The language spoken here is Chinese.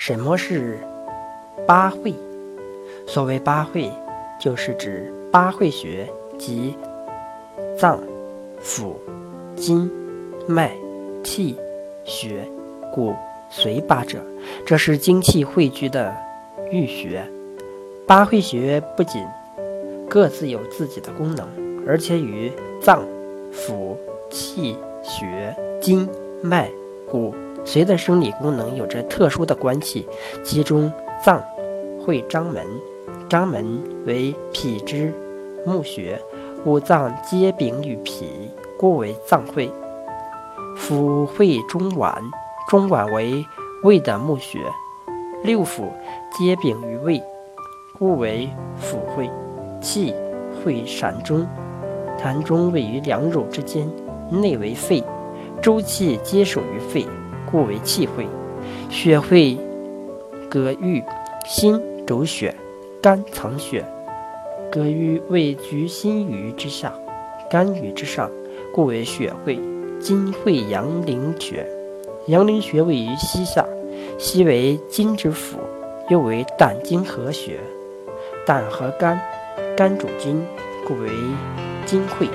什么是八会？所谓八会，就是指八会穴即脏、腑、经、脉、气、血、骨、髓八者，这是精气汇聚的玉穴。八会穴不仅各自有自己的功能，而且与脏、腑、气、血、经、脉、骨。髓的生理功能有着特殊的关系，其中脏会章门，章门为脾之募穴，五脏皆禀于脾，故为脏会。腑会中脘，中脘为胃的募穴，六腑皆禀于胃，故为腑会。气会膻中，膻中位于两乳之间，内为肺，周气皆属于肺。故为气会，血会隔郁，心主血，肝藏血，隔郁位居心俞之下，肝俞之上，故为血会。金会阳陵穴，阳陵穴位于膝下，膝为金之府，又为胆经合穴。胆和肝，肝主筋，故为金会。